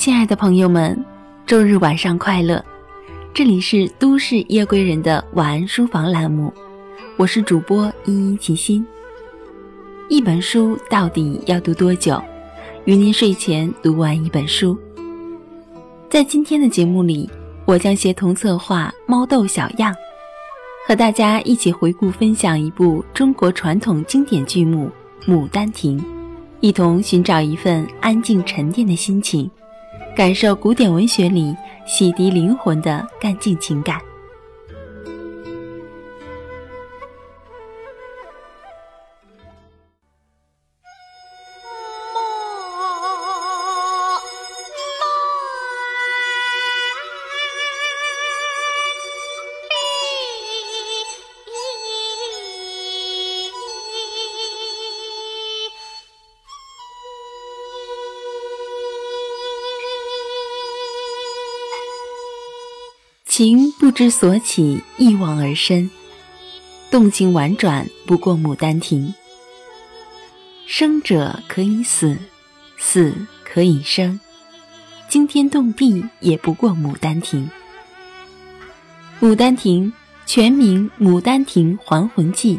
亲爱的朋友们，周日晚上快乐！这里是都市夜归人的晚安书房栏目，我是主播依依齐心。一本书到底要读多久？与您睡前读完一本书。在今天的节目里，我将协同策划猫豆小样，和大家一起回顾分享一部中国传统经典剧目《牡丹亭》，一同寻找一份安静沉淀的心情。感受古典文学里洗涤灵魂的干净情感。情不知所起，一往而深，动情婉转不过《牡丹亭》。生者可以死，死可以生，惊天动地也不过《牡丹亭》。《牡丹亭》全名《牡丹亭还魂记》，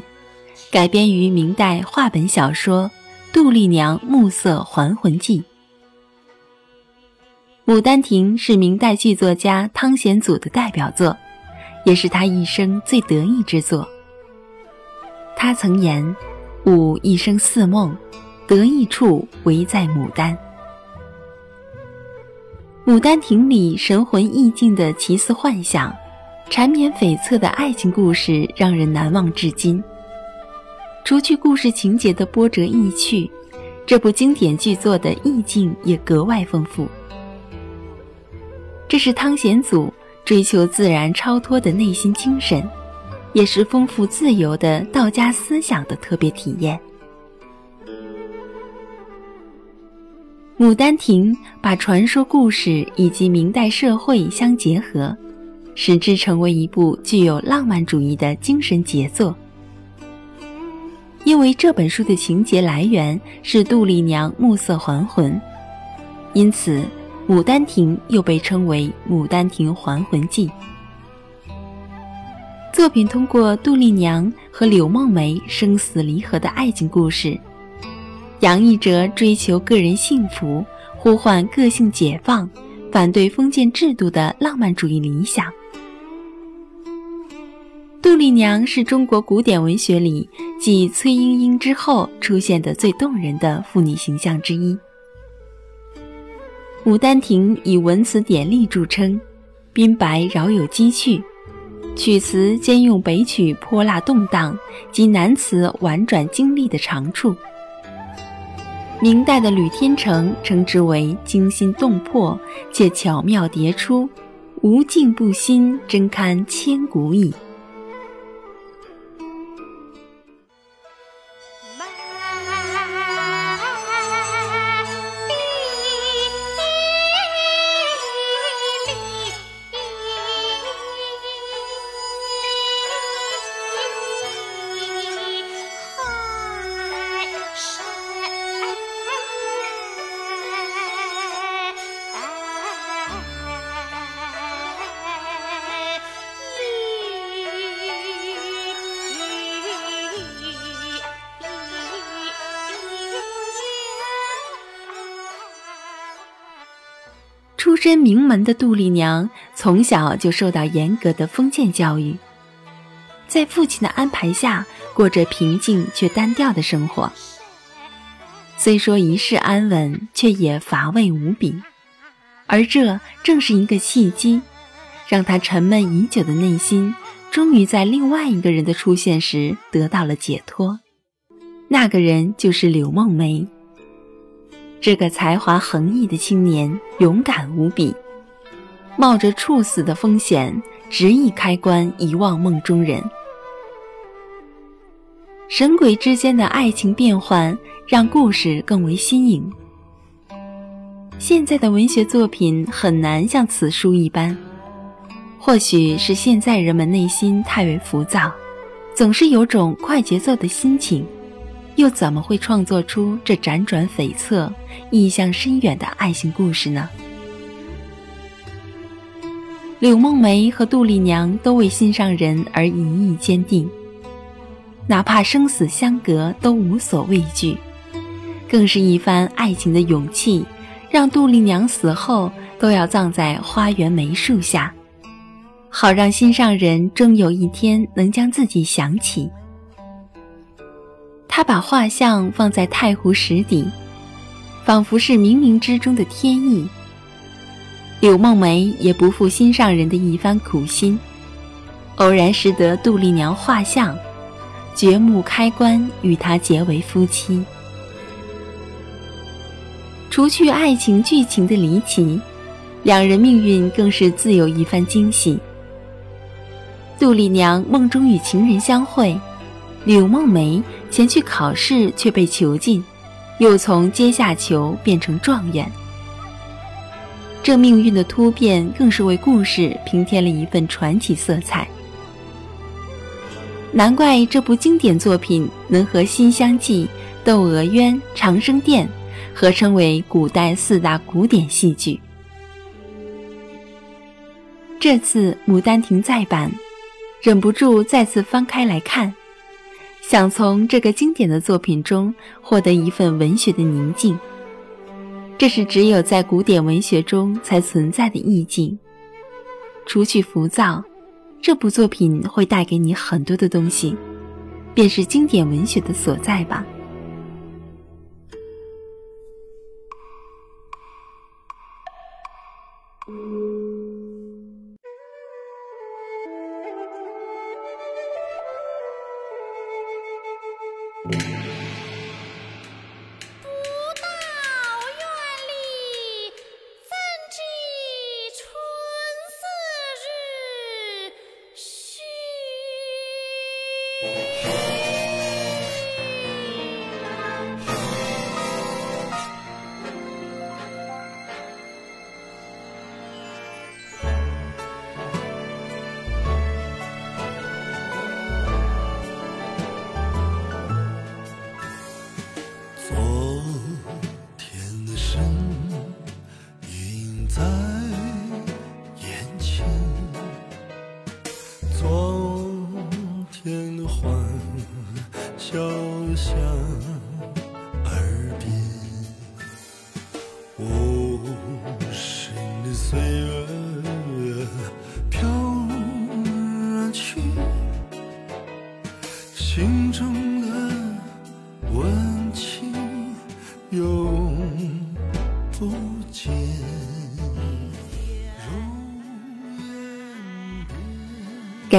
改编于明代话本小说《杜丽娘暮色还魂记》。《牡丹亭》是明代剧作家汤显祖的代表作，也是他一生最得意之作。他曾言：“吾一生似梦，得意处唯在牡丹。”《牡丹亭》里神魂意境的奇思幻想、缠绵悱恻的爱情故事，让人难忘至今。除去故事情节的波折意趣，这部经典剧作的意境也格外丰富。这是汤显祖追求自然超脱的内心精神，也是丰富自由的道家思想的特别体验。《牡丹亭》把传说故事以及明代社会相结合，使之成为一部具有浪漫主义的精神杰作。因为这本书的情节来源是杜丽娘暮色还魂，因此。《牡丹亭》又被称为《牡丹亭还魂记》。作品通过杜丽娘和柳梦梅生死离合的爱情故事，洋溢着追求个人幸福、呼唤个性解放、反对封建制度的浪漫主义理想。杜丽娘是中国古典文学里继崔莺莺之后出现的最动人的妇女形象之一。《牡丹亭》以文辞典丽著称，宾白饶有机趣，曲词兼用北曲泼辣动荡及南词婉转精丽的长处。明代的吕天成称之为惊心动魄且巧妙迭出，无尽不新，真堪千古矣。出身名门的杜丽娘，从小就受到严格的封建教育，在父亲的安排下，过着平静却单调的生活。虽说一世安稳，却也乏味无比。而这正是一个契机，让她沉闷已久的内心，终于在另外一个人的出现时得到了解脱。那个人就是柳梦梅。这个才华横溢的青年勇敢无比，冒着处死的风险，执意开棺遗忘梦中人。神鬼之间的爱情变幻，让故事更为新颖。现在的文学作品很难像此书一般，或许是现在人们内心太为浮躁，总是有种快节奏的心情。又怎么会创作出这辗转悱恻、意象深远的爱情故事呢？柳梦梅和杜丽娘都为心上人而一意坚定，哪怕生死相隔都无所畏惧，更是一番爱情的勇气，让杜丽娘死后都要葬在花园梅树下，好让心上人终有一天能将自己想起。他把画像放在太湖石底，仿佛是冥冥之中的天意。柳梦梅也不负心上人的一番苦心，偶然识得杜丽娘画像，掘墓开棺，与她结为夫妻。除去爱情剧情的离奇，两人命运更是自有一番惊喜。杜丽娘梦中与情人相会，柳梦梅前去考试却被囚禁，又从阶下囚变成状元。这命运的突变，更是为故事平添了一份传奇色彩。难怪这部经典作品能和《新香记》《窦娥冤》《长生殿》合称为古代四大古典戏剧。这次《牡丹亭》再版，忍不住再次翻开来看，想从这个经典的作品中获得一份文学的宁静。这是只有在古典文学中才存在的意境。除去浮躁，这部作品会带给你很多的东西，便是经典文学的所在吧。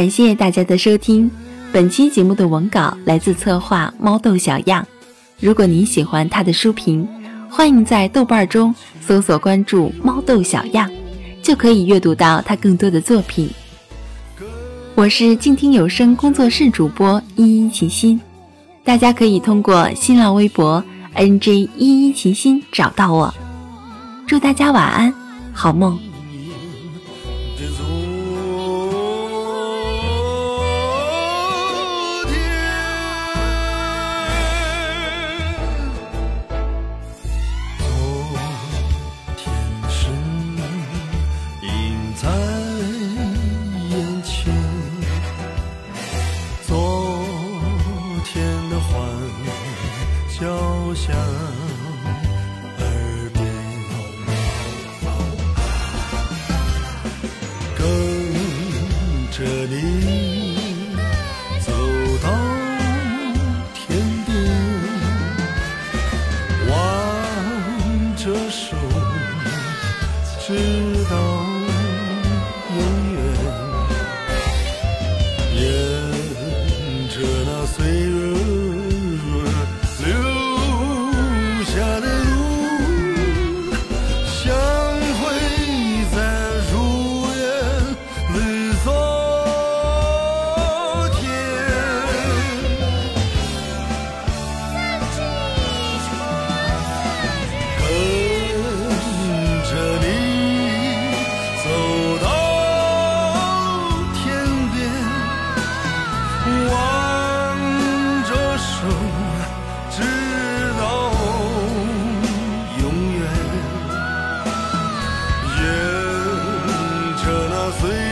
感谢大家的收听，本期节目的文稿来自策划猫豆小样。如果您喜欢他的书评，欢迎在豆瓣中搜索关注猫豆小样，就可以阅读到他更多的作品。我是静听有声工作室主播依依齐心，大家可以通过新浪微博 NJ 依依齐心找到我。祝大家晚安，好梦。交响耳边跟着你。see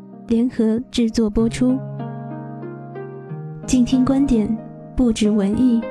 联合制作播出。静听观点，不止文艺。